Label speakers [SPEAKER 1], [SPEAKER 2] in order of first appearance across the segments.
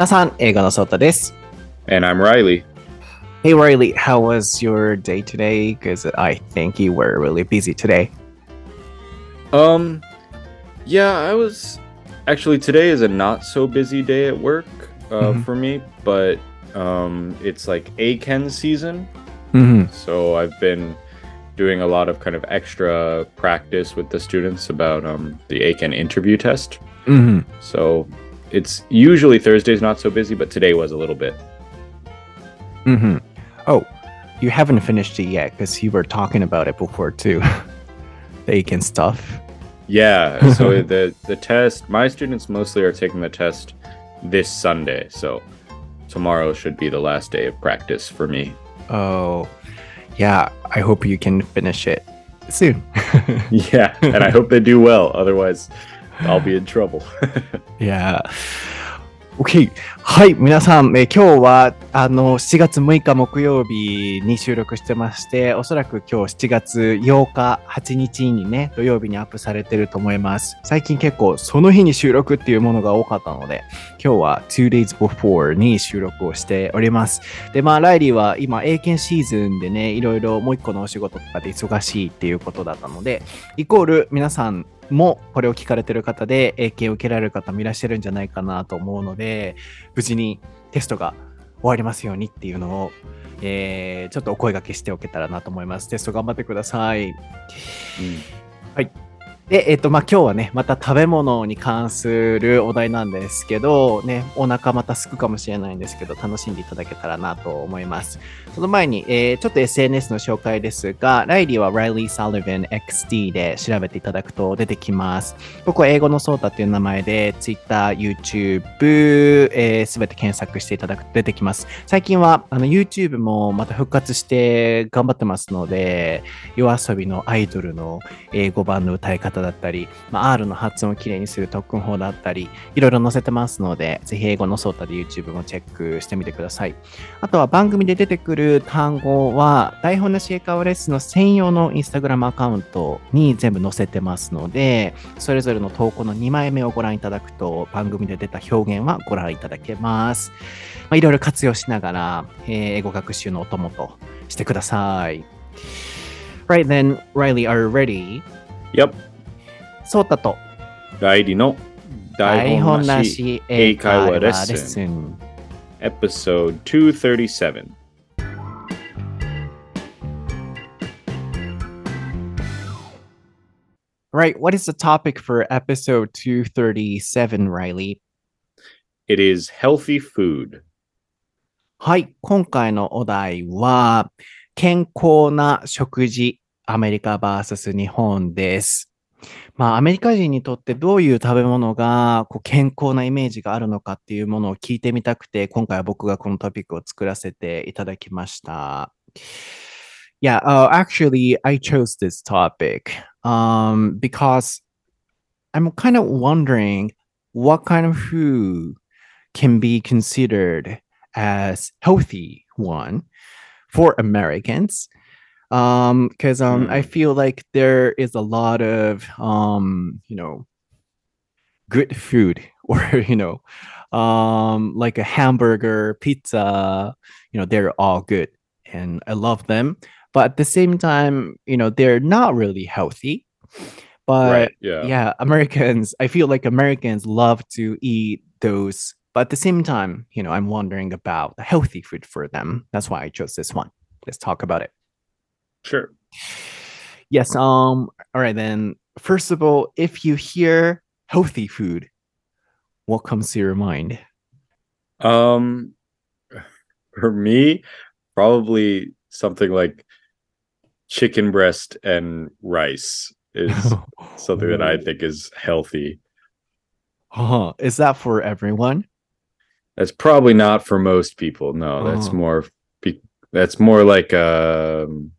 [SPEAKER 1] 皆さん、映画のソータです。
[SPEAKER 2] And I'm Riley.
[SPEAKER 1] Hey Riley, how was your day today? Because I think you were really busy today.
[SPEAKER 2] Um, yeah, I was actually today is a not so busy day at work uh,
[SPEAKER 1] Mhm.
[SPEAKER 2] for me, but um, it's like ACAN season,
[SPEAKER 1] うん。
[SPEAKER 2] so I've been doing a lot of kind of extra practice with the students about um, the ACAN interview test.
[SPEAKER 1] うん。
[SPEAKER 2] So it's usually Thursdays not so busy, but today was a little bit.
[SPEAKER 1] Mm-hmm. Oh, you haven't finished it yet because you were talking about it before too. the Aiken stuff.
[SPEAKER 2] Yeah, so the the test, my students mostly are taking the test this Sunday, so tomorrow should be the last day of practice for me.
[SPEAKER 1] Oh, yeah. I hope you can finish it soon.
[SPEAKER 2] Yeah, and I hope they do well, otherwise I'll be in trouble.
[SPEAKER 1] Yeah. OK。はい。皆さん、え今日は、あの、7月6日木曜日に収録してまして、おそらく今日7月8日、8日にね、土曜日にアップされてると思います。最近結構、その日に収録っていうものが多かったので、今日は2 days before に収録をしております。で、まあ、ライリーは今、英検シーズンでね、いろいろもう一個のお仕事とかで忙しいっていうことだったので、イコール皆さんもこれを聞かれてる方で英検を受けられる方もいらっしゃるんじゃないかなと思うので、無事にテストが終わりますようにっていうのを、えーちょっとお声掛けしておけたらなと思います。テスト頑張ってください。で、えっ、と、まあ、今日はね、また食べ物に関するお題なんですけど、ね、お腹またすくかもしれないんですけど、楽しんでいただけたらなと思います。その前に、えーちょっと SNS の紹介ですが、ライリーは Riley Sullivan XD で調べていただくと出てきます。僕は英語のソータっていう名前で、Twitter、YouTube、えー、すべて検索していただくと出てきます。最近はあの YouTube もまた復活して頑張ってますので、夜遊びのアイドルの英語版の歌い方だったり、まあ、R の発音をきれいにする特訓法だったり、いろいろ載せてますので、ぜひ英語のソータで YouTube もチェックしてみてください。あとは番組で出てくる単語は、台本なし英会話レッスンの専用の Instagram アカウントに全部載せてますので、それぞれの投稿の2枚目をご覧いただくと、番組で出た表現はご覧いただけます。まあ、いろいろ活用しながら、えー英語学習のお供としてください。Right then, Riley, are you ready?
[SPEAKER 2] Yep.
[SPEAKER 1] ソータと
[SPEAKER 2] ライリの
[SPEAKER 1] 台本な
[SPEAKER 2] し
[SPEAKER 1] し英会話レッスン。
[SPEAKER 2] episode 237.
[SPEAKER 1] Right, what is the topic for episode 237, Riley?
[SPEAKER 2] It is healthy food.
[SPEAKER 1] はい、今回のお題は、健康な食事、アメリカ VS 日本です。まあ、アメリカ人にとってどういう食べ物がこう健康なイメージがあるのかっていうものを聞いてみたくて、今回は僕がこのトピックを作らせていただきました。Yeah, uh, actually, I chose this topic um, because I'm kind of wondering what kind of food can be considered as healthy one for Americans. Um, because um,
[SPEAKER 2] Hmm.
[SPEAKER 1] I feel like there is a lot of um, you know, good food or you know, um, like a hamburger, pizza, you know, they're all good and I love them. But at the same time, you know, they're not really healthy. But
[SPEAKER 2] right. Yeah.
[SPEAKER 1] yeah, Americans, I feel like Americans love to eat those, but at the same time, you know, I'm wondering about the healthy food for them. That's why I chose this one. Let's talk about it.
[SPEAKER 2] Sure.
[SPEAKER 1] Yes, um, all right then. First of all, if you hear healthy food, what comes to your mind?
[SPEAKER 2] Um, for me, probably something like chicken breast and rice is something that I think is healthy.
[SPEAKER 1] Uh-huh. Is that for everyone?
[SPEAKER 2] That's probably not for most people. No, that's
[SPEAKER 1] Oh.
[SPEAKER 2] more. That's more like um,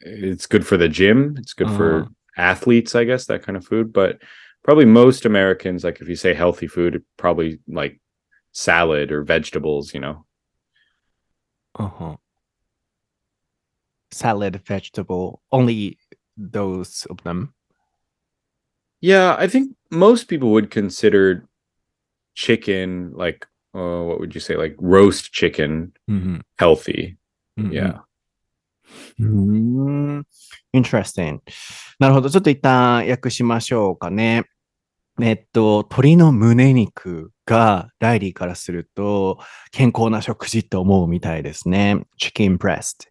[SPEAKER 2] it's good for the gym. It's good
[SPEAKER 1] uh-huh.
[SPEAKER 2] for athletes, I guess, that kind of food. But probably most Americans, like if you say healthy food, probably like salad or vegetables, you know.
[SPEAKER 1] Uh huh. Salad, vegetable, only those of them.
[SPEAKER 2] Yeah, I think most people would consider chicken, like, uh, what would you say, like roast chicken,
[SPEAKER 1] mm-hmm.
[SPEAKER 2] healthy.
[SPEAKER 1] Mm-hmm.
[SPEAKER 2] Yeah.
[SPEAKER 1] うーん。interesting. なるほど。ちょっと一旦訳しましょうかね。えっと、鶏の胸肉がライリーからすると健康な食事って思うみたいですね。chicken breast.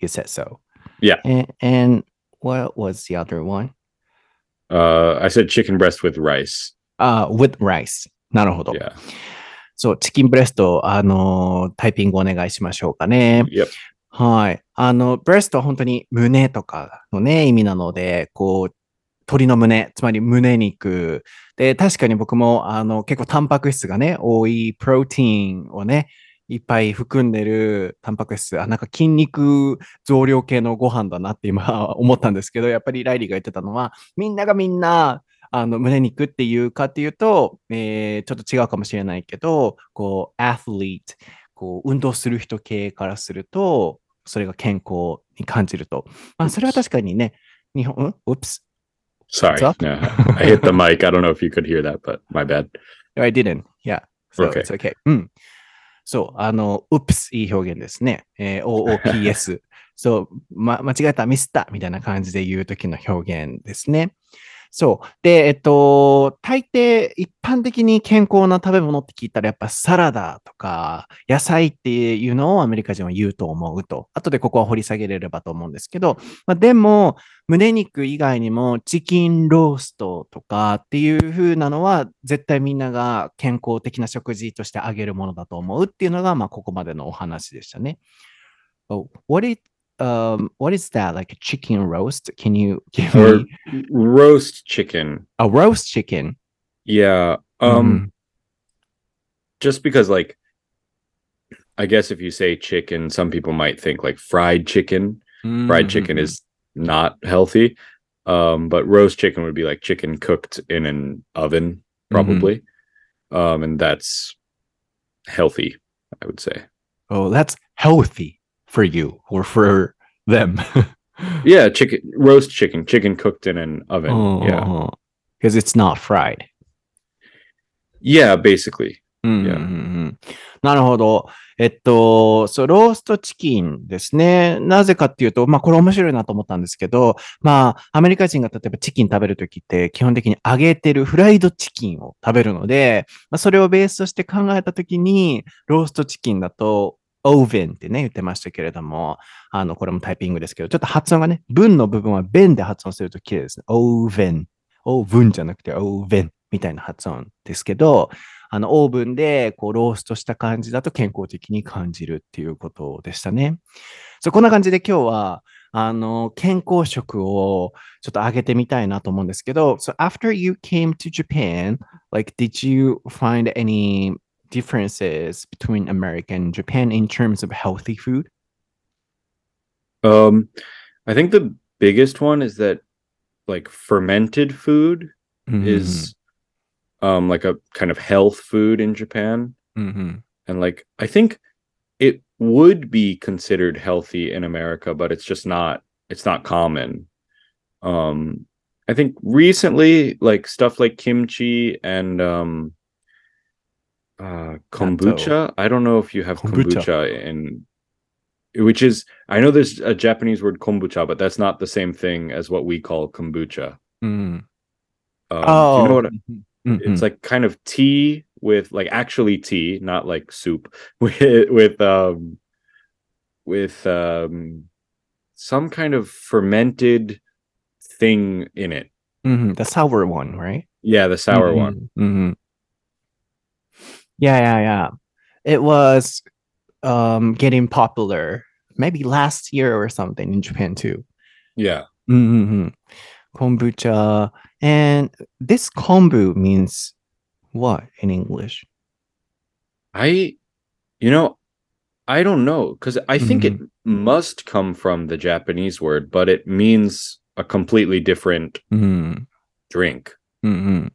[SPEAKER 1] You said so.
[SPEAKER 2] Yeah.
[SPEAKER 1] And, and what was the other one?
[SPEAKER 2] Uh, I said chicken breast with rice.
[SPEAKER 1] あ、with rice. なるほど。
[SPEAKER 2] Yeah.
[SPEAKER 1] そう、チキンブレスト、あのータイピングお願いしましょうかね。
[SPEAKER 2] Yep.
[SPEAKER 1] はい。あの、ブレストは本当に胸とかのね、意味なので、こう、鶏の胸、つまり胸肉。で、確かに僕も、あの、結構タンパク質がね、多いプロテインをね、いっぱい含んでるタンパク質、あ、なんか筋肉増量系のご飯だなって今 思ったんですけど、やっぱりライリーが言ってたのは、みんながみんな、あの、胸肉っていうかっていうと、えーちょっと違うかもしれないけど、こう、アスリート、こう、運動する人系からすると、それが健康に感じると。まあ、それは確かにね、日本、ん ?Oops,
[SPEAKER 2] Sorry. No, I hit the mic. I don't know if you could hear that, but my bad.
[SPEAKER 1] I didn't. Yeah. So
[SPEAKER 2] Okay.
[SPEAKER 1] it's okay. うん。そう、あの、Oops いい表現ですね。えー OOPS。そう、ま、間違えた、ミスったみたいな感じで言うときの表現ですね。そう。で、えっと、大抵一般的に健康な食べ物って聞いたらやっぱサラダとか野菜っていうのをアメリカ人は言うと思うと。後でここは掘り下げれればと思うんですけど、まあ、でも、胸肉以外にもチキンローストとかっていう風なのは絶対みんなが健康的な食事としてあげるものだと思うっていうのが、まあ、ここまでのお話でしたね。Oh, what is, um, what is that? Like a chicken roast? Can you give
[SPEAKER 2] Or
[SPEAKER 1] me
[SPEAKER 2] roast chicken.
[SPEAKER 1] a roast chicken?
[SPEAKER 2] Yeah. Um, just because like I guess if you say chicken, some people might think like fried chicken. Fried chicken is not healthy. Um, but roast chicken would be like chicken cooked in an oven, probably. Um, and that's healthy, I would say.
[SPEAKER 1] Oh, that's healthy for you or for them.
[SPEAKER 2] Yeah, chicken roast chicken, chicken cooked in an oven.
[SPEAKER 1] Oh,
[SPEAKER 2] Yeah.
[SPEAKER 1] Because it's not fried.
[SPEAKER 2] Yeah, basically.
[SPEAKER 1] うんうん
[SPEAKER 2] Yeah.
[SPEAKER 1] うんうんなるほど。えっと、そう、ローストチキンですね。なぜかっていうと、まあ、これ面白いなと思ったんですけど、まあ、アメリカ人が例えばチキン食べるときって、基本的に揚げてるフライドチキンを食べるので、まあ、それをベースとして考えたときに、ローストチキンだと、オーベンってね、言ってましたけれども、あの、これもタイピングですけど、ちょっと発音がね、文の部分はベンで発音すると綺麗ですね。オーベン。オーブンじゃなくてオーベンみたいな発音ですけど、あの、オーブンで、こう、ローストした感じだと健康的に感じるっていうことでしたね。そう、こんな感じで今日は、あの、健康食をちょっと上げてみたいなと思うんですけど、so after you came to Japan, like, did you find any differences between America and Japan in terms of healthy food?
[SPEAKER 2] Um, I think the biggest one is that like fermented food mm-hmm. is um like a kind of health food in Japan.
[SPEAKER 1] Mm-hmm.
[SPEAKER 2] And like I think it would be considered healthy in America, but it's just not it's not common. Um I think recently like stuff like kimchi and um uh, kombucha. I don't know if you have
[SPEAKER 1] kombucha.
[SPEAKER 2] kombucha in which is I know there's a Japanese word kombucha, but that's not the same thing as what we call kombucha.
[SPEAKER 1] Mm.
[SPEAKER 2] Um,
[SPEAKER 1] oh,
[SPEAKER 2] you know what?
[SPEAKER 1] I, mm-hmm.
[SPEAKER 2] It's mm-hmm. like kind of tea with like actually tea, not like soup with with um with um some kind of fermented thing in it.
[SPEAKER 1] Mm-hmm. The sour one, right?
[SPEAKER 2] Yeah, the sour mm-hmm.
[SPEAKER 1] one. Yeah, yeah, yeah. It was um getting popular maybe last year or something in Japan too.
[SPEAKER 2] yeah
[SPEAKER 1] Mm-hmm. Kombucha. And this kombu means what in English?
[SPEAKER 2] i you know i don't know because i think it must come from the japanese word but it means a completely different
[SPEAKER 1] Mm-hmm.
[SPEAKER 2] drink
[SPEAKER 1] Mm-hmm.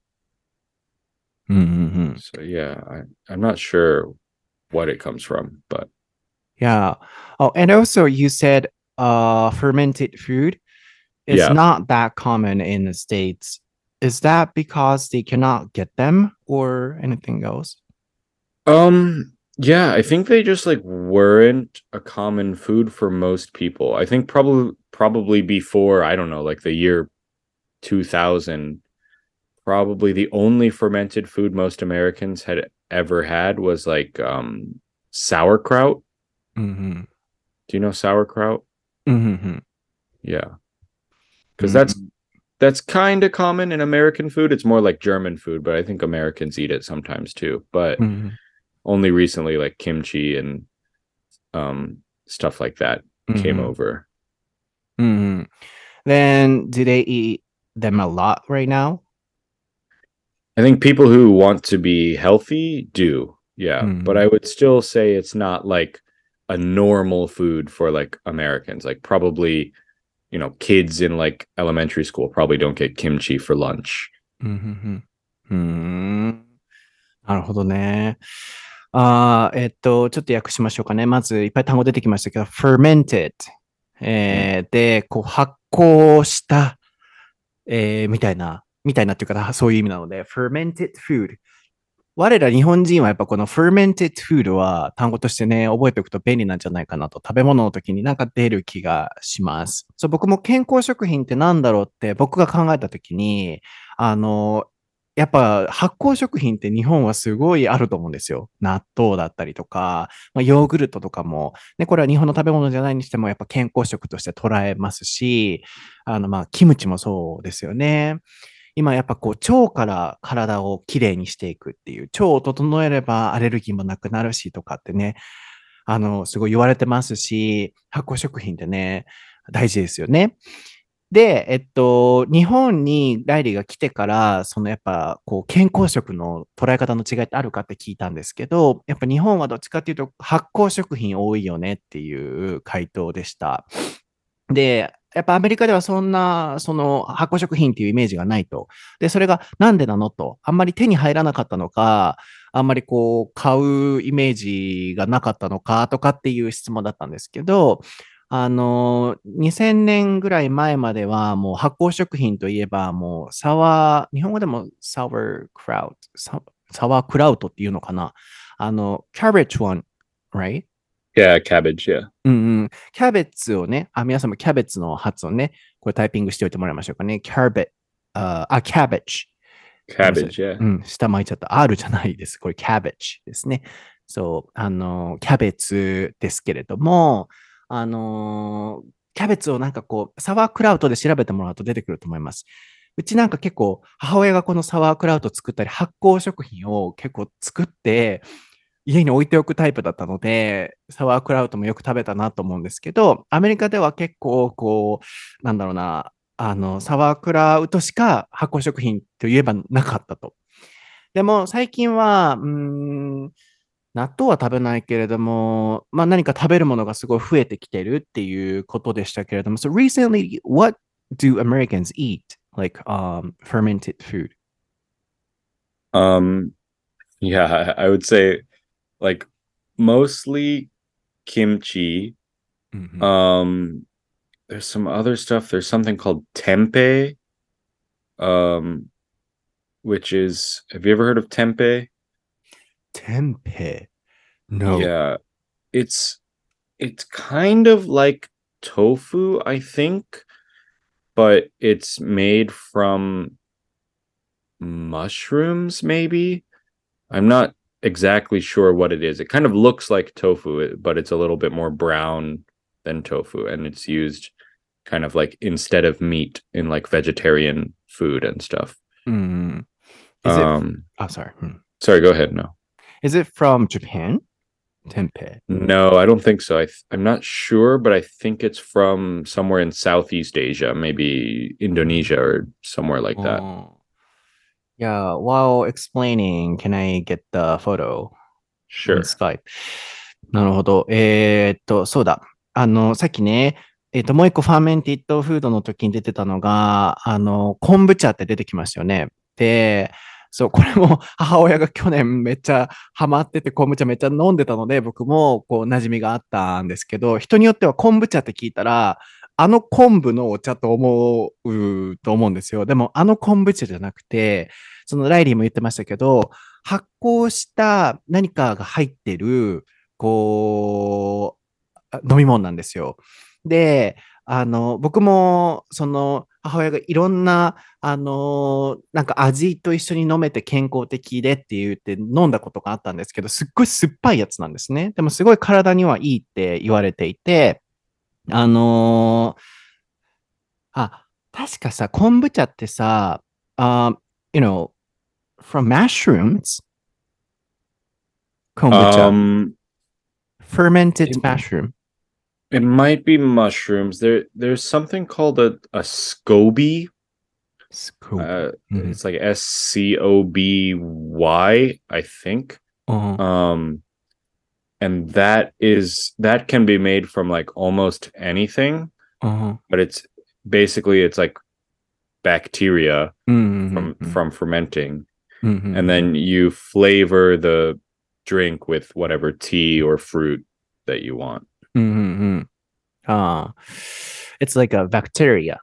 [SPEAKER 1] Mm-hmm.
[SPEAKER 2] so yeah I, i'm not sure what it comes from but
[SPEAKER 1] Yeah. Oh, and also you said uh fermented food is
[SPEAKER 2] Yeah.
[SPEAKER 1] not that common in the States. Is that because they cannot get them or anything else?
[SPEAKER 2] Um, yeah, I think they just like weren't a common food for most people. I think probably probably before, I don't know, like the year 2000, probably the only fermented food most Americans had ever had was like um sauerkraut.
[SPEAKER 1] Mm-hmm.
[SPEAKER 2] Do you know sauerkraut?
[SPEAKER 1] Mm-hmm.
[SPEAKER 2] Yeah. Cuz that's that's kind of common in American food. It's more like German food, but I think Americans eat it sometimes too. But
[SPEAKER 1] Mm-hmm.
[SPEAKER 2] only recently like kimchi and um stuff like that came
[SPEAKER 1] Mhm.
[SPEAKER 2] over.
[SPEAKER 1] Mm-hmm. Then do they eat them a lot right now?
[SPEAKER 2] I think people who want to be healthy do. Yeah. Mm.
[SPEAKER 1] But
[SPEAKER 2] I would still say it's not like a normal food for like Americans. Like probably, you know, kids in like elementary school probably don't get kimchi for lunch.
[SPEAKER 1] Mm-hmm. Mm-hmm. なるほどね。あえっと、ちょっと訳しましょうかね。まず、いっぱい単語出てきましたけど、fermented、えー、うん、で、こう発酵した、えー、みたいなみたいなっていうか、そういう意味なので、fermented food。我ら日本人はやっぱこの fermented food は単語としてね、覚えておくと便利なんじゃないかなと、食べ物の時になんか出る気がします。そう、僕も健康食品ってなんだろうって僕が考えた時に、あの、やっぱ発酵食品って日本はすごいあると思うんですよ。納豆だったりとか、まあ、ヨーグルトとかも、ね、これは日本の食べ物じゃないにしてもやっぱ健康食として捉えますし、あの、まあ、キムチもそうですよね。今やっぱこう腸から体をきれいにしていくっていう、腸を整えればアレルギーもなくなるしとかってね、あの、すごい言われてますし、発酵食品ってね、大事ですよね。で、えっと、日本にライリーが来てから、そのやっぱこう健康食の捉え方の違いってあるかって聞いたんですけど、やっぱ日本はどっちかっていうと発酵食品多いよねっていう回答でした。で、やっぱアメリカではそんな、その発酵食品っていうイメージがないと。で、それがなんでなのと。あんまり手に入らなかったのか、あんまりこう、買うイメージがなかったのかとかっていう質問だったんですけど、あの、2000年ぐらい前まではもう発酵食品といえばもうサワー、日本語でもサワークラウト、サワークラウトっていうのかな。あの、cabbage one, right?
[SPEAKER 2] Yeah, cabbage, yeah.
[SPEAKER 1] うんうん。キャベツをね、あ、皆さんもキャベツの発音ね、これタイピングしておいてもらいましょうかね。キャベ、あ、あ、 cabbage。
[SPEAKER 2] Cabbage, yeah.
[SPEAKER 1] うん、舌巻いちゃった。R じゃないです。これ cabbage ですね。そう、あの、キャベツですけれども、あの、キャベツをなんかこう、サワークラウトで調べてもらうと出てくると思います。うちなんか結構、母親がこのサワークラウト作ったり、発酵食品を結構作って、家に置いておくタイプだったので、サワークラウトもよく食べたなと思うんですけど、アメリカでは結構、こう、なんだろうな、あの、サワークラウトしか発酵食品といえばなかったと。でも最近は、うん、納豆は食べないけれども、まあ何か食べるものがすごい増えてきてるっていうことでしたけれども、so recently, what do Americans eat? Like, um, fermented food?
[SPEAKER 2] Um, yeah, I would say like mostly kimchi.
[SPEAKER 1] Mhm.
[SPEAKER 2] Um, there's some other stuff. There's something called tempeh. Um, which is have you ever heard of tempeh?
[SPEAKER 1] Tempeh. No.
[SPEAKER 2] Yeah. It's it's kind of like tofu, I think, but it's made from mushrooms, maybe. I'm not exactly sure what it is. It kind of looks like tofu, eh, but it's a little bit more brown than tofu, and it's used kind of like instead of meat in like vegetarian food and stuff.
[SPEAKER 1] Mm. Is
[SPEAKER 2] um, it?
[SPEAKER 1] Oh, sorry. Hmm.
[SPEAKER 2] Sorry. Go ahead. No.
[SPEAKER 1] Is it from Japan? Tempeh.
[SPEAKER 2] No, I don't think so. I th- I'm not sure, but I think it's from somewhere in Southeast Asia, maybe Indonesia or somewhere like that.
[SPEAKER 1] Oh. Yeah, while explaining, can I get the photo?
[SPEAKER 2] Sure.
[SPEAKER 1] Skype? なるほど。えーっと、そうだ。あの、さっきね、えーっと、もう一個ファーメンティッドフードの時に出てたのが、あの、昆布茶って出てきましたよね。で、そう、これも 母親が去年めっちゃハマってて昆布茶めっちゃ飲んでたので、僕もこう馴染みがあったんですけど、人によっては昆布茶って聞いたら、あの昆布のお茶と思うと思うんですよ。でも、あの昆布茶じゃなくて、そのライリーも言ってましたけど、発酵した何かが入ってる、こう、飲み物なんですよ。で、あの、僕も、その、母親がいろんな、あのなんか味と一緒に飲めて健康的でって言って飲んだことがあったんですけど、すっごい酸っぱいやつなんですね。でもすごい体にはいいって言われていて、あのー、あ、確かさ、昆布茶ってさ、uh, you know, from mushrooms? 昆布茶。Um, fermented it, mushroom.
[SPEAKER 2] It might be mushrooms. There, there's something called a, a SCOBY. SCOBY. Uh, mm-hmm. It's like S C O B Y, I think. Uh-huh. Um, and that is that can be made from like almost anything uh-huh. but it's basically it's like bacteria mm-hmm. from mm-hmm. from fermenting mm-hmm. and then you flavor the drink with whatever tea or fruit that you want
[SPEAKER 1] mm-hmm. uh, it's like a bacteria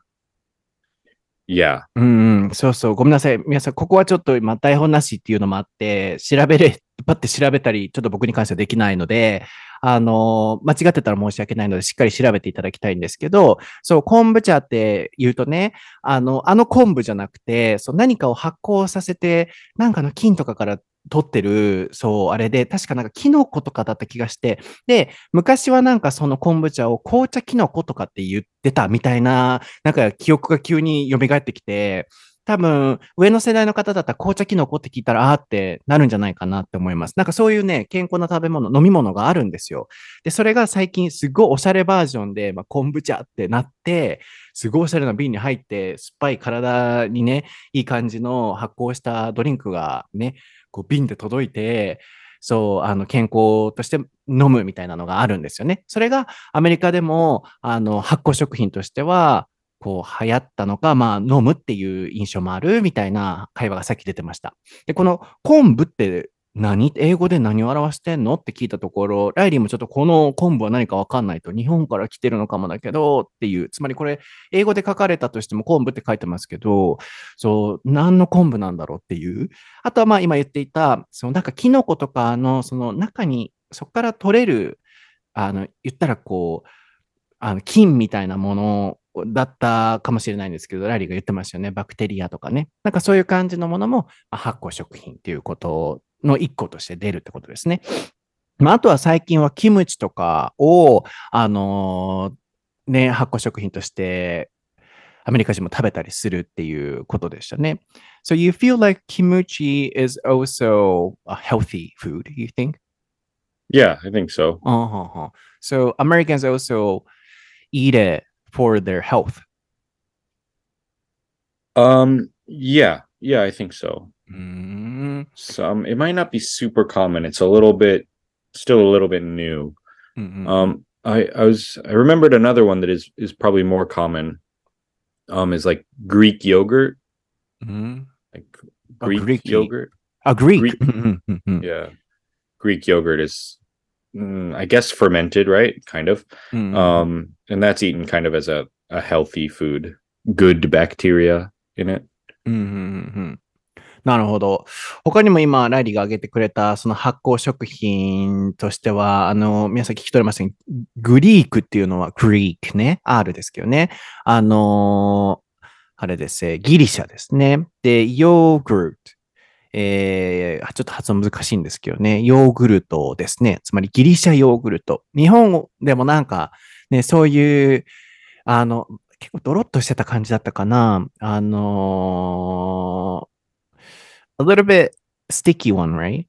[SPEAKER 2] Yeah.
[SPEAKER 1] うん、そうそう。ごめんなさい。皆さん、ここはちょっと今、台本なしっていうのもあって、調べれ、パッて調べたり、ちょっと僕に関してはできないので、あの、間違ってたら申し訳ないので、しっかり調べていただきたいんですけど、そう、昆布茶って言うとね、あの、あの昆布じゃなくて、そう、何かを発酵させて、なんかの菌とかから取ってる、そう、あれで、確かなんかキノコとかだった気がして、で、昔はなんかその昆布茶を紅茶キノコとかって言ってたみたいな、なんか記憶が急に蘇ってきて、多分、上の世代の方だったら紅茶キノコって聞いたら、あーってなるんじゃないかなって思います。なんかそういうね、健康な食べ物、飲み物があるんですよ。で、それが最近すごいおしゃれバージョンで、まあ、昆布茶ってなって、すごいおしゃれな瓶に入って、酸っぱい体にね、いい感じの発酵したドリンクがね、こう瓶で届いて、そう、あの、健康として飲むみたいなのがあるんですよね。それがアメリカでも、あの、発酵食品としては、こう流行ったのか、まあ飲むっていう印象もあるみたいな会話がさっき出てました。で、この昆布って何？英語で何を表してんの？って聞いたところ、ライリーもちょっとこの昆布は何かわかんないと、日本から来てるのかもだけどっていう、つまりこれ、英語で書かれたとしても昆布って書いてますけど、そう、何の昆布なんだろうっていう。あとはまあ今言っていた、そのなんかキノコとかのその中に、そこから取れる、あの、言ったらこう、あの菌みたいなものだったかもしれないんですけど、ラリーが言ってましたよね。バクテリアとかね。なんかそういう感じのものも発酵食品っていうことの一個として出るってことですね。まあ、あとは最近はキムチとかを、あのー、ね、発酵食品としてアメリカ人も食べたりするっていうことでしたね。So you feel like kimchi is also a healthy food, you think?
[SPEAKER 2] Yeah, I think so.
[SPEAKER 1] Uh-huh. So Americans also eat it for their health.
[SPEAKER 2] Um, yeah, yeah, I think so.
[SPEAKER 1] Mm-hmm.
[SPEAKER 2] Some it might not be super common. It's a little bit still a little bit new. Mm-hmm. Um I I was I remembered another one that is is probably more common. Um is like Greek yogurt.
[SPEAKER 1] Mm-hmm.
[SPEAKER 2] Like Greek, Greek yogurt.
[SPEAKER 1] A Greek. Greek
[SPEAKER 2] yeah. Greek yogurt is mm, I guess fermented, right? Kind of. Mm-hmm. Um and that's eaten kind of as a a healthy food. Good bacteria in it.
[SPEAKER 1] Mm-hmm. なるほど。他にも今、ライリーが挙げてくれた、その発酵食品としては、あの、皆さん聞き取れましたグリークっていうのはグリークね。R ですけどね。あのあれですね。ギリシャですね。で、ヨーグルト。えー、ちょっと発音難しいんですけどね。ヨーグルトですね。つまりギリシャヨーグルト。日本でもなんか、ね、そういう、あの、結構ドロッとしてた感じだったかな。あの a little bit sticky one, right?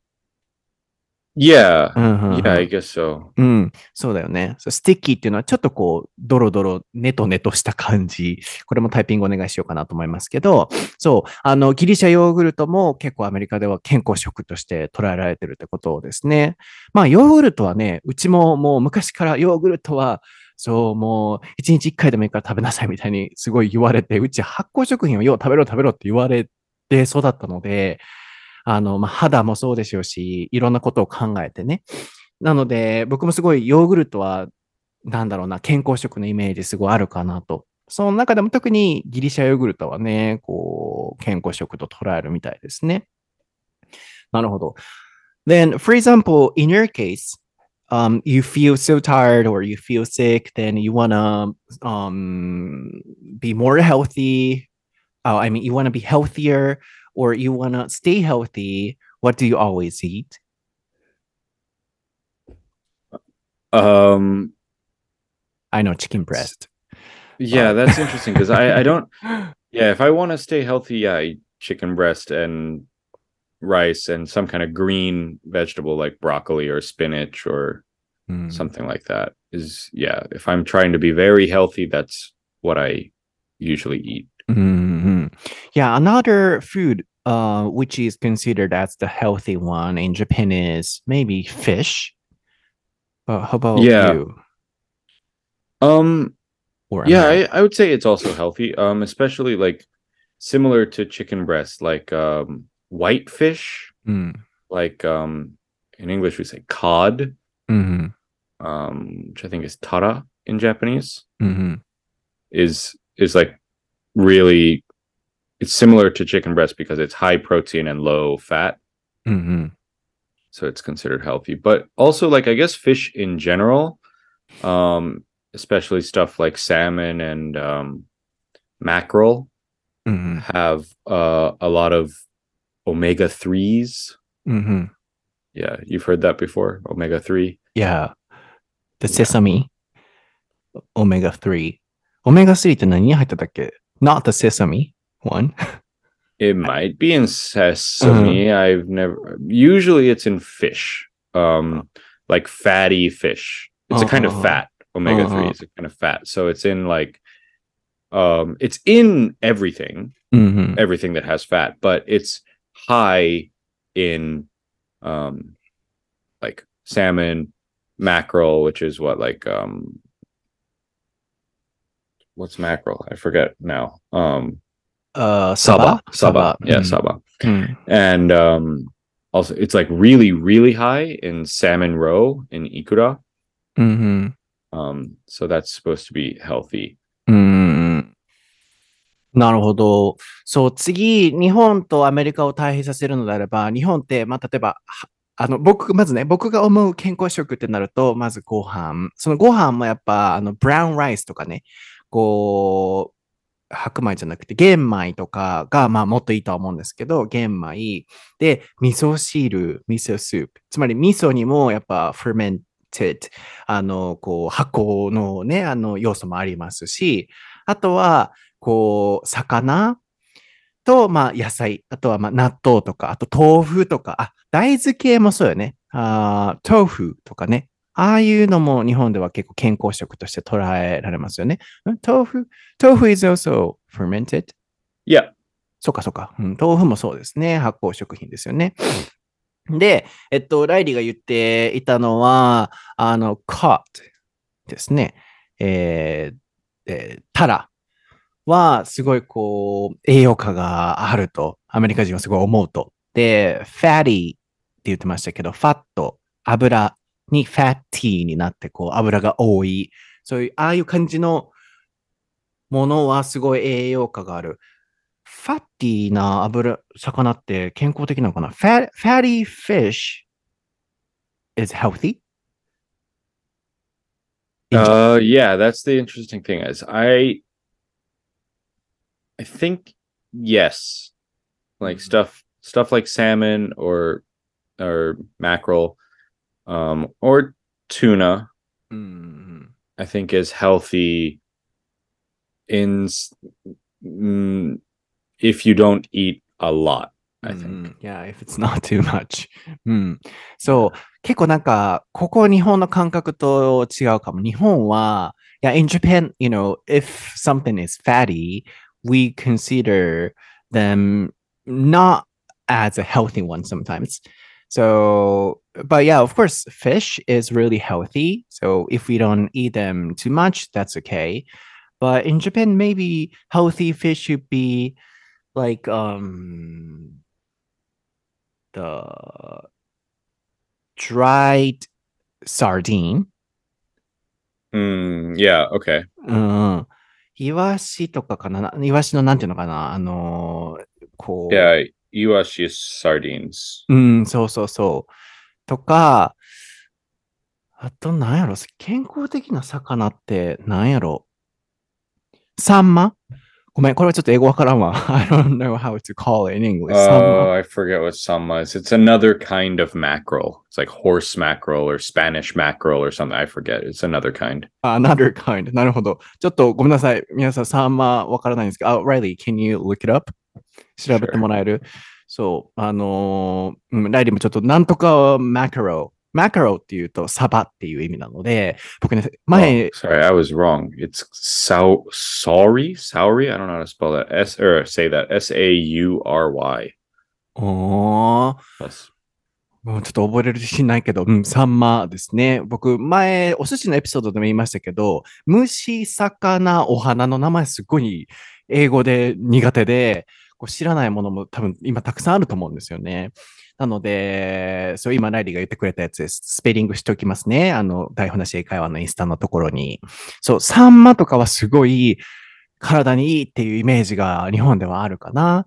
[SPEAKER 2] Yeah. Yeah, I guess so.
[SPEAKER 1] うん。そうだよね。 sticky っていうのはちょっとこう、ドロドロ、ネトネトした感じ。これもタイピングお願いしようかなと思いますけど、そう。あの、ギリシャヨーグルトも結構アメリカでは健康食として捉えられてるってことですね。まあ、ヨーグルトはね、うちももう昔からヨーグルトは、そう、もう、一日一回でもいいから食べなさいみたいにすごい言われて、うち発酵食品をよう食べろ食べろって言われで育ったので、あの、まあ、肌もそうでしょうし、いろんなことを考えてね。なので、僕もすごいヨーグルトはなんだろうな、健康食のイメージすごいあるかなと。その中でも特にギリシャヨーグルトはね、こう、健康食と捉えるみたいですね。なるほど。Then, for example, in your case, um, you feel so tired or you feel sick, then you want to um, be more healthy. Oh, I mean, you want to be healthier or you want to stay healthy. What do you always eat?
[SPEAKER 2] Um,
[SPEAKER 1] I know chicken breast.
[SPEAKER 2] yeah,
[SPEAKER 1] Uh,
[SPEAKER 2] that's interesting because I, I don't. Yeah, if I want to stay healthy, yeah, I eat chicken breast and rice and some kind of green vegetable like broccoli or spinach or
[SPEAKER 1] Hmm.
[SPEAKER 2] something like that. Is yeah, if I'm trying to be very healthy, that's what I usually eat.
[SPEAKER 1] Mhm. Yeah, another food uh, which is considered as the healthy one in Japan is maybe fish. But how about
[SPEAKER 2] Yeah.
[SPEAKER 1] you?
[SPEAKER 2] Um,
[SPEAKER 1] Or
[SPEAKER 2] yeah, I, I would say it's also healthy. Um, especially like similar to chicken breast, like um white fish,
[SPEAKER 1] Mm,
[SPEAKER 2] like um in English we say cod,
[SPEAKER 1] mhm,
[SPEAKER 2] um, which I think is tara in Japanese,
[SPEAKER 1] mhm,
[SPEAKER 2] is is like really it's similar to chicken breast because it's high protein and low fat,
[SPEAKER 1] mhm,
[SPEAKER 2] so it's considered healthy. But also like I guess fish in general, um, especially stuff like salmon and um mackerel
[SPEAKER 1] mhm,
[SPEAKER 2] have uh a lot of omega 3s.
[SPEAKER 1] mhm.
[SPEAKER 2] Yeah, you've heard that before, omega 3.
[SPEAKER 1] Yeah. The
[SPEAKER 2] Yeah.
[SPEAKER 1] sesame, omega 3. Omega 3って何に入ってたっけ ?Not the sesame one.
[SPEAKER 2] It might be in sesame. I've never. Usually, it's in fish, um, like fatty fish. It's a kind of
[SPEAKER 1] Uh-huh.
[SPEAKER 2] fat. Omega 3
[SPEAKER 1] Uh-huh.
[SPEAKER 2] is a kind of fat. So it's in like, um, it's in everything,
[SPEAKER 1] うん、
[SPEAKER 2] everything that has fat, but it's high in, um, like salmon, mackerel, which is what like um, what's mackerel? I forget now. Um,
[SPEAKER 1] あー
[SPEAKER 2] Saba. Saba. Yeah,
[SPEAKER 1] うん
[SPEAKER 2] Saba.
[SPEAKER 1] うん。
[SPEAKER 2] And um also it's like really, really high in salmon roe in Ikura.
[SPEAKER 1] うん。
[SPEAKER 2] Um, so that's supposed to be healthy.
[SPEAKER 1] うん。なるほど。そう、次、日本とアメリカを対比させるのであれば、日本って、まあ、例えば、はあの、僕、まずね、僕が思う健康食ってなると、まずご飯。そのご飯もやっぱ、あの、ブラウンライスとかね、 こう、白米じゃなくて、玄米とかが、まあ、もっといいとは思うんですけど、玄米。で、味噌汁、味噌スープ。つまり、味噌にもやっぱ、fermented、あの、こう、発酵のね、あの、要素もありますし、あとは、こう、魚と、まあ、野菜。あとは、まあ、納豆とか、あと、豆腐とか、あ、大豆系もそうよね。あ豆腐とかね。ああいうのも日本では結構健康食として捉えられますよね。ん？豆腐、豆腐 is also fermented?
[SPEAKER 2] Yeah.
[SPEAKER 1] そうかそうか、うん。豆腐もそうですね。発酵食品ですよね。で、えっと、ライリーが言っていたのは、あの、cod ですね。えーえータラはすごいこう、栄養価があると、アメリカ人はすごい思うと。で、fatty って言ってましたけど、ファット、油にファッティーになって、こう、油が多い。そういう、ああいう感じのものはすごい栄養価がある。ファッティーな油、魚って健康的なのかな Fat, ?fatty fish is healthy?
[SPEAKER 2] Uh yeah, that's the interesting thing is I I think yes. Like
[SPEAKER 1] Mhm.
[SPEAKER 2] stuff stuff like salmon or or mackerel um or tuna
[SPEAKER 1] うん、
[SPEAKER 2] I think is healthy in s- mm, if you don't eat a lot. I
[SPEAKER 1] うん
[SPEAKER 2] think.
[SPEAKER 1] Yeah, if it's not too much. うん。そう。結構なんか、ここ日本の感覚と違うかも。日本は、いや、in Japan, you know, if something is fatty, we consider them not as a healthy one sometimes. So, but yeah, of course, fish is really healthy. So if we don't eat them too much, that's okay. But in Japan, maybe healthy fish should be like um the dried sardine
[SPEAKER 2] Mm, yeah, okay.
[SPEAKER 1] うん。イワシとかかななイワシのなんていうのかなあのーこう。
[SPEAKER 2] Yeah, iwashi is sardines.
[SPEAKER 1] うん、そうそうそう。 とか、あとなんやろ健康的な魚ってなんやろサンマごめん、これはちょっと英語わからんわ。I don't know how to call it in English. サン
[SPEAKER 2] Oh,
[SPEAKER 1] マ
[SPEAKER 2] I forget what samma is. It's another kind of mackerel. It's like horse mackerel or Spanish mackerel or something. I forget. It's another kind.
[SPEAKER 1] Another kind. なるほど。ちょっとごめんなさい。皆さん、サンマわからないんですけど、あ、Riley, can you look it up? 調べてもらえるそう。あのーうん、ライリーもちょっとなんとかマカロー。マカローっていうとサバっていう意味なので、僕ね、
[SPEAKER 2] Oh,
[SPEAKER 1] 前、
[SPEAKER 2] sorry, I was wrong. It's sau sauri, sauri? I don't know how to spell that. S or say that. S A U R Y.
[SPEAKER 1] おー
[SPEAKER 2] Yes.
[SPEAKER 1] もうちょっと覚えれる自信ないけど、うん、サンマですね。僕、前、お寿司のエピソードでも言いましたけど、虫、魚、お花の名前すごい英語で苦手で、こう知らないものも多分今たくさんあると思うんですよね。なので、そう、今、ライリーが言ってくれたやつです。スペリングしておきますね。あの、台本なし英会話のインスタのところに。そう、サンマとかはすごい体にいいっていうイメージが日本ではあるかな。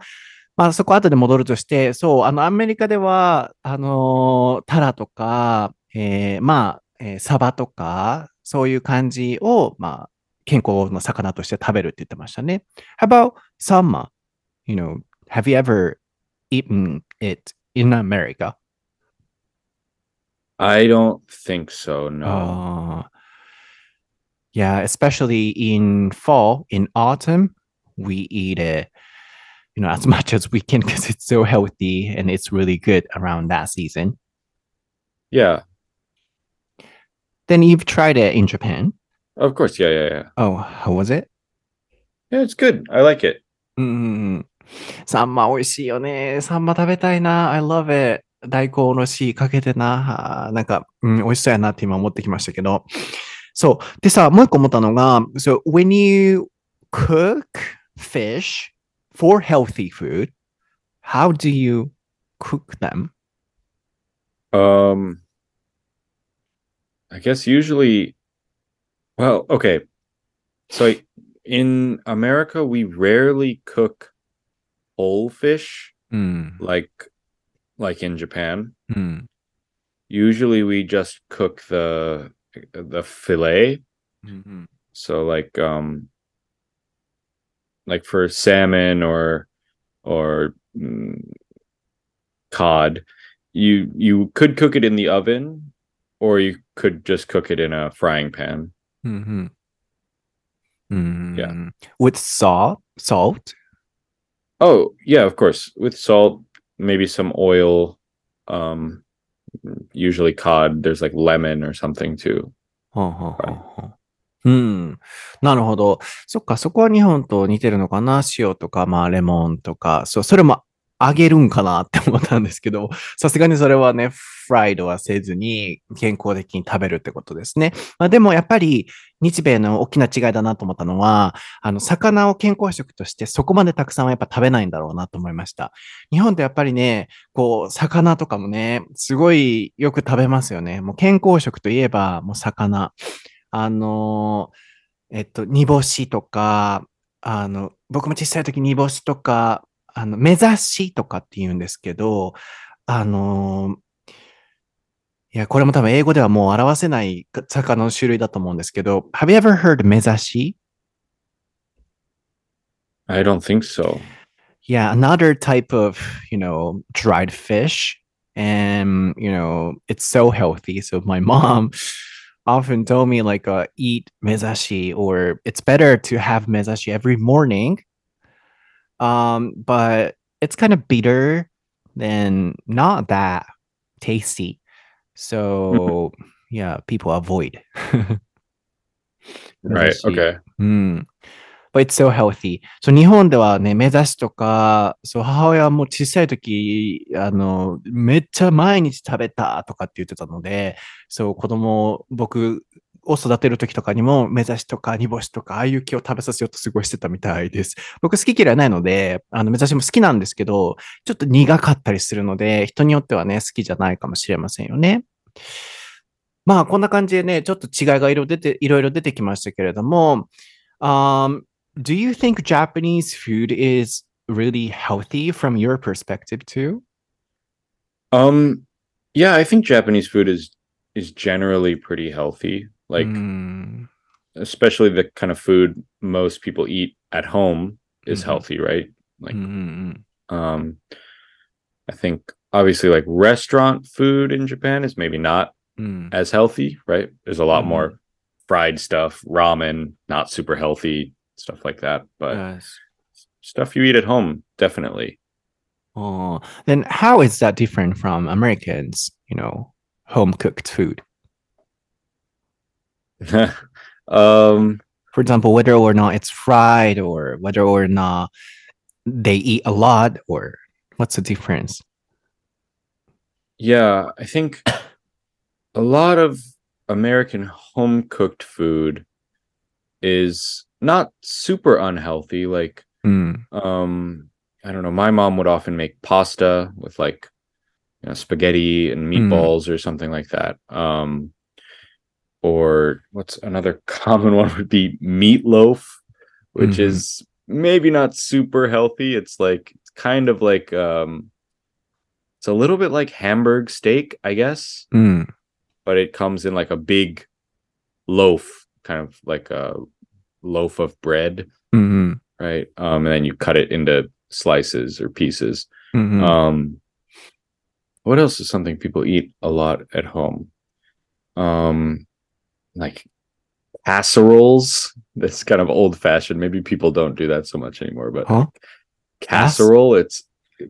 [SPEAKER 1] まあそこ後で戻るとして、そう、あのアメリカでは、あのタラとか、えーまあ、えーサバとか、そういう感じを、まあ、健康の魚として食べるって言ってましたね。How about summer? you know, have you ever eaten it in America?
[SPEAKER 2] I don't think so. No.
[SPEAKER 1] Uh, yeah, especially in fall, in autumn, we eat it, you know, as much as we can because it's so healthy and it's really good around that season.
[SPEAKER 2] Yeah.
[SPEAKER 1] Then you've tried it in Japan.
[SPEAKER 2] Of course, yeah, yeah, yeah.
[SPEAKER 1] Oh, how was it?
[SPEAKER 2] Yeah, it's good. I like it.
[SPEAKER 1] Mm, サンマ美味しいよね。サンマ食べたいな。I love it. 大根おろしかけてな。あーなんか、うん、美味しそうやなって今思ってきましたけど。そう。でさ、もう一個思ったのが、so when you cook fish for healthy food, how do you cook them?
[SPEAKER 2] Um, I guess usually, well, okay. So in America, we rarely cook whole fish,
[SPEAKER 1] mm.
[SPEAKER 2] like like in Japan.
[SPEAKER 1] Mm.
[SPEAKER 2] Usually we just cook the the fillet.
[SPEAKER 1] Mm-hmm.
[SPEAKER 2] So like um like for salmon or or mm, cod, you you could cook it in the oven or you could just cook it in a frying pan.
[SPEAKER 1] Mm-hmm. Mm-hmm.
[SPEAKER 2] Yeah.
[SPEAKER 1] With salt, salt
[SPEAKER 2] Oh, yeah, of course. With salt, maybe some oil, um usually cod, there's like lemon or something too.
[SPEAKER 1] はあはあはあはあうん。なるほど。そっか、そこは日本と似てるのかな。塩とか、まあ、レモンとか。そう、それも 揚げるんかなって思ったんですけど、さすがにそれはね、フライドはせずに健康的に食べるってことですね。まあ、でもやっぱり日米の大きな違いだなと思ったのは、あの、魚を健康食としてそこまでたくさんはやっぱ食べないんだろうなと思いました。日本ってやっぱりね、こう、魚とかもね、すごいよく食べますよね。もう健康食といえば、もう魚。あの、えっと、煮干しとか、あの、僕も小さい時煮干しとか、あの、目指しとかって言うんですけど、あの、いや、これも多分英語ではもう表せない魚の種類だと思うんですけど、Have you ever heard 目指し
[SPEAKER 2] I don't think so.
[SPEAKER 1] Yeah, another type of, you know, dried fish. And, you know, it's so healthy. So my mom often told me like uh, eat mezashi or it's better to have mezashi every morning. Um, but it's kind of bitter and not that tasty. So yeah, people avoid.
[SPEAKER 2] Right. Okay.
[SPEAKER 1] うん。But it's so healthy. そう、日本ではね、目指しとか、そう、母親も小さい時、あの、めっちゃ毎日食べたとかって言ってたので、そう、子供、僕を育てる時とかにも、目指しとか煮干しとか、ああいう木を食べさせようとすごいしてたみたいです。僕好き嫌いないので、あの、目指しも好きなんですけど、ちょっと苦かったりするので、人によってはね、好きじゃないかもしれませんよね。まあ、こんな感じでね、ちょっと違いがいろいろ出て、いろいろ出てきましたけれども、um, do you think Japanese food is really healthy from your perspective too?
[SPEAKER 2] Um, yeah, I think Japanese food is is generally pretty healthy. Like,
[SPEAKER 1] Mm,
[SPEAKER 2] especially the kind of food most people eat at home is
[SPEAKER 1] Mhm.
[SPEAKER 2] healthy, right? Like,
[SPEAKER 1] mm,
[SPEAKER 2] um, I think obviously like restaurant food in Japan is maybe not
[SPEAKER 1] mm,
[SPEAKER 2] as healthy, right? There's a lot
[SPEAKER 1] Mhm.
[SPEAKER 2] more fried stuff, ramen, not super healthy, stuff like that. But
[SPEAKER 1] yes.
[SPEAKER 2] stuff you eat at home, definitely.
[SPEAKER 1] Oh, then how is that different from Americans, you know, home cooked food?
[SPEAKER 2] um,
[SPEAKER 1] For example, whether or not it's fried or whether or not they eat a lot or what's the difference?
[SPEAKER 2] yeah, I think a lot of American home cooked food is not super unhealthy. Like,
[SPEAKER 1] Mm,
[SPEAKER 2] um, I don't know, my mom would often make pasta with like you know, spaghetti and
[SPEAKER 1] Mm.
[SPEAKER 2] meatballs or something like that. Um, or what's another common one would be meatloaf, which
[SPEAKER 1] Mhm.
[SPEAKER 2] is maybe not super healthy. It's like it's kind of like um it's a little bit like hamburg steak, I guess,
[SPEAKER 1] mm,
[SPEAKER 2] but it comes in like a big loaf, kind of like a loaf of bread,
[SPEAKER 1] mm,
[SPEAKER 2] right? Um, and then you cut it into slices or pieces.
[SPEAKER 1] mm,
[SPEAKER 2] Um, what else is something people eat a lot at home? Um, like casseroles. That's kind of old fashioned. Maybe people don't do that so much anymore, but
[SPEAKER 1] Huh?
[SPEAKER 2] casserole, it's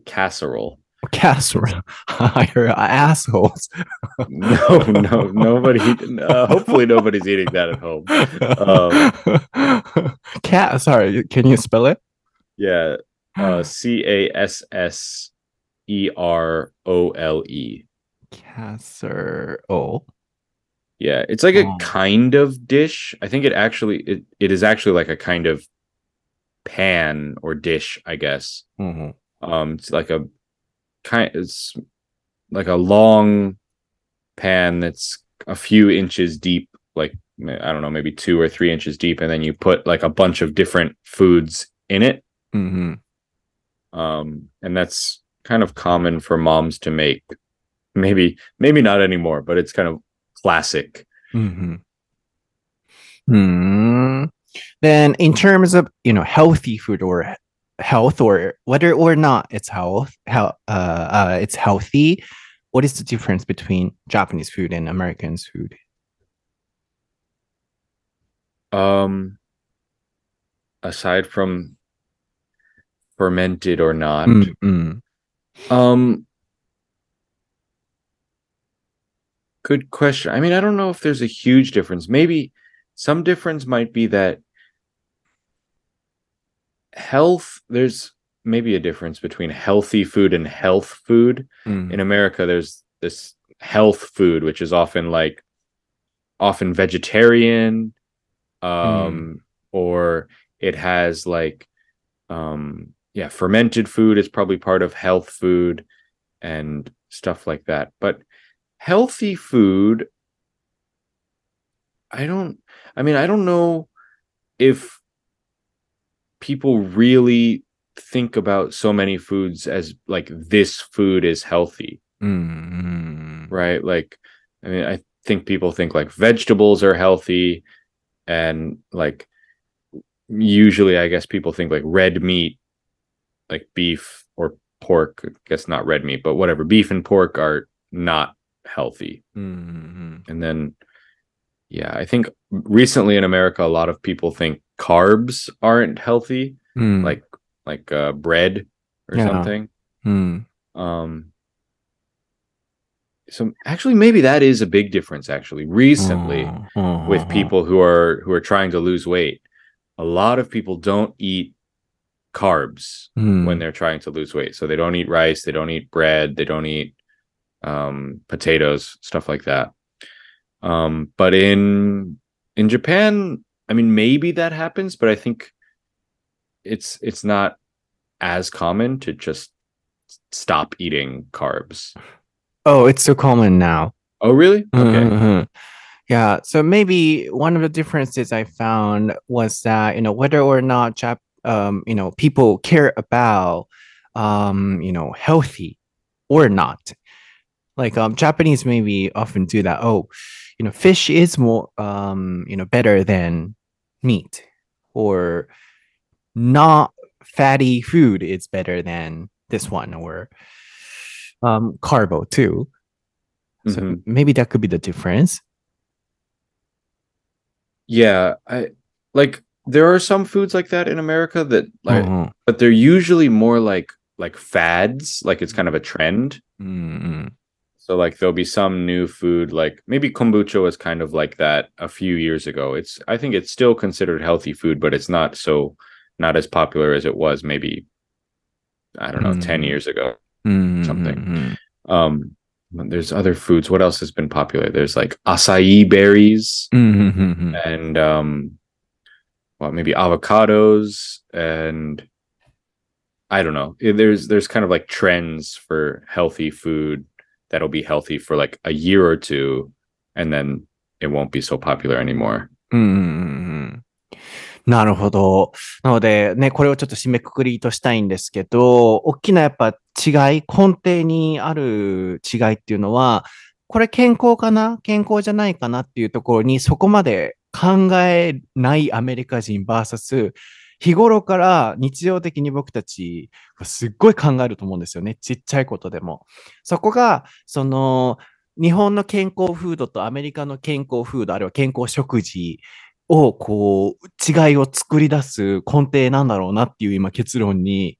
[SPEAKER 2] casserole.
[SPEAKER 1] Casserole. Assholes.
[SPEAKER 2] No, no, nobody. Uh, hopefully, nobody's eating that at home.
[SPEAKER 1] Cat. Sorry, can you spell it?
[SPEAKER 2] Yeah, uh, C A S S E R O L E.
[SPEAKER 1] Casserole.
[SPEAKER 2] Yeah, it's like a
[SPEAKER 1] Oh.
[SPEAKER 2] kind of dish. I think it actually it, it is actually like a kind of pan or dish, I guess.
[SPEAKER 1] Mhm.
[SPEAKER 2] Um it's like a kind it's like a long pan that's a few inches deep, like I don't know, maybe 2 or 3 inches deep and then you put like a bunch of different foods in it.
[SPEAKER 1] Mhm.
[SPEAKER 2] Um and that's kind of common for moms to make. Maybe maybe not anymore, but it's kind of classic.
[SPEAKER 1] Mhm. Hmm. Then, in terms of you know healthy food or health, or whether or not it's health, how uh, uh, it's healthy, what is the difference between Japanese food and Americans food?
[SPEAKER 2] Um, aside from fermented or not,
[SPEAKER 1] Mm, mm,
[SPEAKER 2] um, good question. I mean, I don't know if there's a huge difference. Maybe some difference might be that health, there's maybe a difference between healthy food and health food.
[SPEAKER 1] mm,
[SPEAKER 2] In America, there's this health food, which is often like often vegetarian, um, or it has like um yeah, fermented food is probably part of health food and stuff like that. But healthy food, I don't I mean, I don't know if people really think about so many foods as like this food is healthy
[SPEAKER 1] mm, mm.
[SPEAKER 2] right? Like, I mean, I think people think like vegetables are healthy, and like usually, I guess people think like red meat, like beef or pork. I guess not red meat, but whatever. Beef and pork are not healthy.
[SPEAKER 1] Mm,
[SPEAKER 2] And then, yeah, I think recently in America, a lot of people think carbs aren't healthy,
[SPEAKER 1] mm,
[SPEAKER 2] like like uh, bread or
[SPEAKER 1] Yeah.
[SPEAKER 2] something.
[SPEAKER 1] mm,
[SPEAKER 2] Um, so actually, maybe that is a big difference. Actually, recently
[SPEAKER 1] oh, oh,
[SPEAKER 2] with
[SPEAKER 1] oh.
[SPEAKER 2] people who are who are trying to lose weight, a lot of people don't eat carbs
[SPEAKER 1] Mm,
[SPEAKER 2] when they're trying to lose weight. So they don't eat rice, they don't eat bread, they don't eat um, potatoes, stuff like that. Um, but in in Japan, I mean, maybe that happens, but I think it's it's not as common to just stop eating carbs.
[SPEAKER 1] oh, it's so common now.
[SPEAKER 2] Oh, really? Okay.
[SPEAKER 1] Mhm. Yeah, so maybe one of the differences I found was that, you know, whether or not Jap um, you know, people care about um, you know, healthy or not. Like um Japanese maybe often do that. Oh, you know, fish is more um, you know, better than meat or not fatty food is better than this one or um carbo too. So
[SPEAKER 2] Mhm.
[SPEAKER 1] maybe that could be the difference.
[SPEAKER 2] Yeah, I like there are some foods like that in America that like
[SPEAKER 1] Mhm.
[SPEAKER 2] but they're usually more like like fads, like it's kind of a trend.
[SPEAKER 1] うん
[SPEAKER 2] so like there'll be some new food like maybe kombucha was kind of like that a few years ago. It's I think it's still considered healthy food, but it's not so not as popular as it was maybe I don't know mm. 10
[SPEAKER 1] hmm.
[SPEAKER 2] years ago
[SPEAKER 1] mm-hmm.
[SPEAKER 2] something. Hmm, um there's other foods. What else has been popular? There's like acai berries
[SPEAKER 1] mm-hmm.
[SPEAKER 2] and um well maybe avocados and I don't know. There's there's kind of like trends for healthy food that'll be healthy for like a year or two and then it won't be so popular anymore.
[SPEAKER 1] うんうんうんうんなるほど。なのでね、これをちょっと締めくくりとしたいんですけど、大きなやっぱ違い、根底にある違いっていうのは、これ健康かな？健康じゃないかなっていうところにそこまで考えないアメリカ人 VS 日頃から日常的に僕たちはすっごい考えると思うんですよね。ちっちゃいことでも。そこが、その、日本の健康フードとアメリカの健康フード、あるいは健康食事を、こう、違いを作り出す根底なんだろうなっていう今結論に、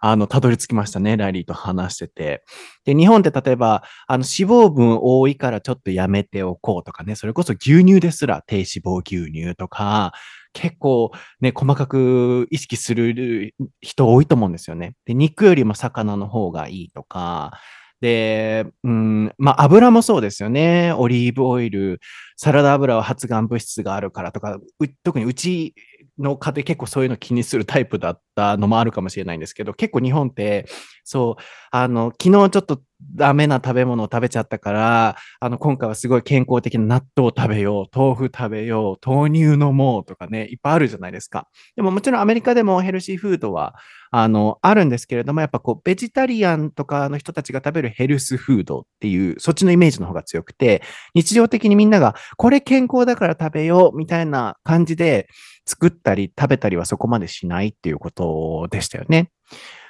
[SPEAKER 1] あの、たどり着きましたね、ラリーと話してて。で、日本って例えば、あの、脂肪分多いからちょっとやめておこうとかね、それこそ牛乳ですら低脂肪牛乳とか、結構ね、細かく意識する人多いと思うんですよね。で、肉よりも魚の方がいいとか、で、うん、まあ油もそうですよね。オリーブオイル、サラダ油は発がん物質があるからとか、特にうちの家庭結構そういうの気にするタイプだったのもあるかもしれないんですけど、結構日本って、そう、あの、昨日ちょっとダメな食べ物を食べちゃったから、あの、今回はすごい健康的な納豆を食べよう、豆腐食べよう、豆乳飲もうとかね、いっぱいあるじゃないですか。でももちろんアメリカでもヘルシーフードは、あの、あるんですけれども、やっぱこう、ベジタリアンとかの人たちが食べるヘルスフードっていう、そっちのイメージの方が強くて、日常的にみんなが、これ健康だから食べよう、みたいな感じで作ったり食べたりはそこまでしないっていうことでしたよね。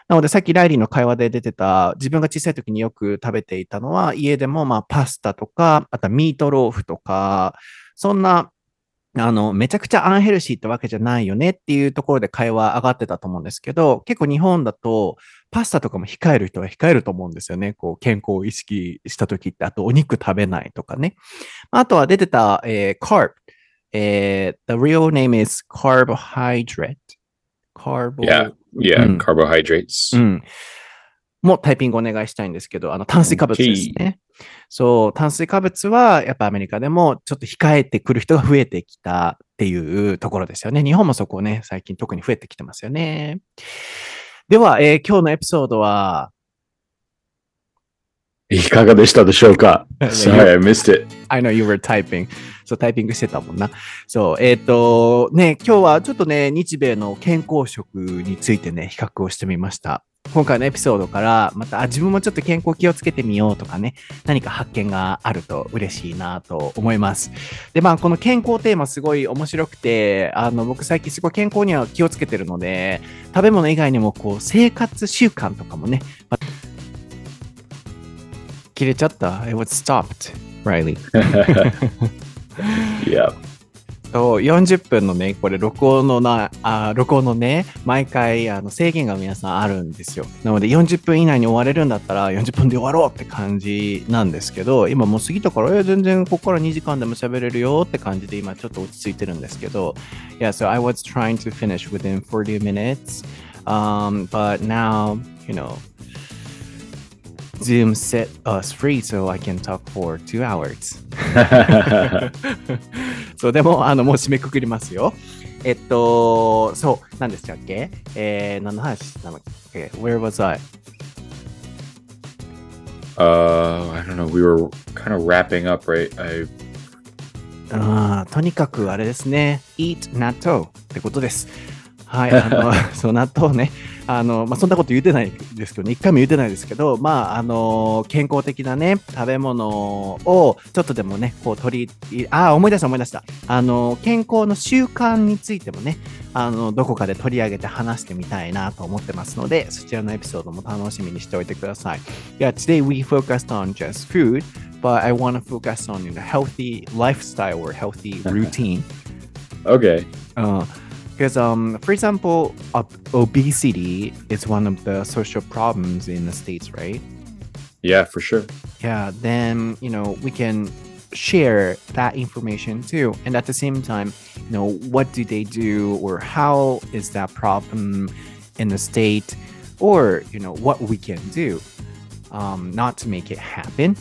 [SPEAKER 1] なので、さっきライリーの会話で出てた、自分が小さい時によく食べていたのは、家でもまあパスタとか、あとはミートローフとか、そんな、あの、めちゃくちゃアンヘルシーってわけじゃないよねっていうところで会話上がってたと思うんですけど、結構日本だと、パスタとかも控える人は控えると思うんですよね。こう、健康を意識した時って、あとお肉食べないとかね。あとは出てた、えー、carb。えー、the real name is carbohydrate. Carbo.
[SPEAKER 2] Yeah. Yeah,
[SPEAKER 1] Mm.
[SPEAKER 2] carbohydrates.
[SPEAKER 1] うん。もうタイピングお願いしたいんですけど、あの、炭水化物ですね。そう、炭水化物はやっぱアメリカでもちょっと控えてくる人が増えてきたっていうところですよね。日本もそこね、最近特に増えてきてますよね。では、えー今日のエピソードは、
[SPEAKER 2] いかがでしたでしょうか？Sorry, I missed it.
[SPEAKER 1] I know you were typing. そう、タイピングしてたもんな。そう、えっ、と、ね、今日はちょっとね、日米の健康食についてね、比較をしてみました。今回のエピソードから、また、あ自分もちょっと健康気をつけてみようとかね、何か発見があると嬉しいなと思います。で、まあ、この健康テーマすごい面白くて、あの、僕最近すごい健康には気をつけてるので、食べ物以外にも、こう、生活習慣とかもね、ま切れちゃった ?It was stopped, Riley.
[SPEAKER 2] yeah.
[SPEAKER 1] そう40分のね、これ録音のな、あ録音のね、毎回あの制限が皆さんあるんですよ。なので40分以内に終われるんだったら40分で終わろうって感じなんですけど、今もう過ぎたから、え全然ここから2時間でも喋れるよって感じで今ちょっと落ち着いてるんですけど、Yeah, so I was trying to finish within 40 minutes, um, but now, you know, Zoom set us free so I can talk for two hours. そう、でも、あの、もう締めくくりますよ。えっと、そう、何でしたっけえー、何の話したのっけ ?Where was I?
[SPEAKER 2] Uh, I don't know. We were kind of wrapping up, right? I
[SPEAKER 1] あーとにかくあれですね。eat 納豆ってことです。 はい。あの、そう、納豆ね。あの、まあ、そんなこと言ってないですけどね。一回も言ってないですけど、まあ、あの、健康的なね、食べ物をちょっとでもね、こう取りあー、思い出した思い出した。あの、健康の習慣についてもね、あの、どこかで取り上げて話してみたいなと思ってますので、そちらのエピソードも楽しみにしておいてください。Yeah, today we focused on just food, but I want to focus on know, healthy lifestyle or healthy routine.
[SPEAKER 2] okay.
[SPEAKER 1] Because, um, for example, ob- obesity is one of the social problems in the States, right?
[SPEAKER 2] Yeah, for sure.
[SPEAKER 1] Yeah, then, you know, we can share that information too. And at the same time, you know, what do they do or how is that problem in the state or, you know, what we can do um, not to make it happen.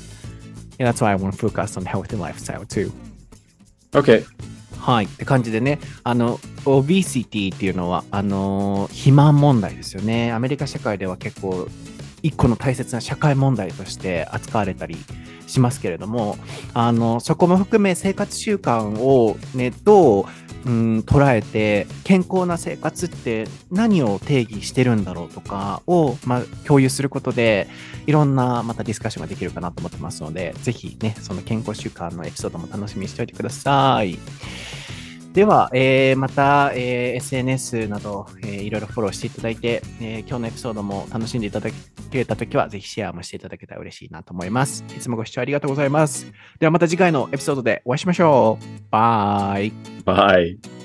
[SPEAKER 1] Yeah, that's why I want to focus on healthy lifestyle too.
[SPEAKER 2] Okay.
[SPEAKER 1] はい。って感じでね、あの、オビシティっていうのは、あの、肥満問題ですよね。アメリカ社会では結構、一個の大切な社会問題として扱われたりしますけれども、あの、そこも含め生活習慣をね、どう、うん、捉えて、健康な生活って何を定義してるんだろうとかを、まあ、共有することで、いろんなまたディスカッションができるかなと思ってますので、ぜひね、その健康習慣のエピソードも楽しみにしておいてください。では、えーまた、えー SNS など、えーいろいろフォローしていただいて、えー今日のエピソードも楽しんでいただけたときは、ぜひシェアもしていただけたら嬉しいなと思います。いつもご視聴ありがとうございます。ではまた次回のエピソードでお会いしましょう。 Bye.
[SPEAKER 2] Bye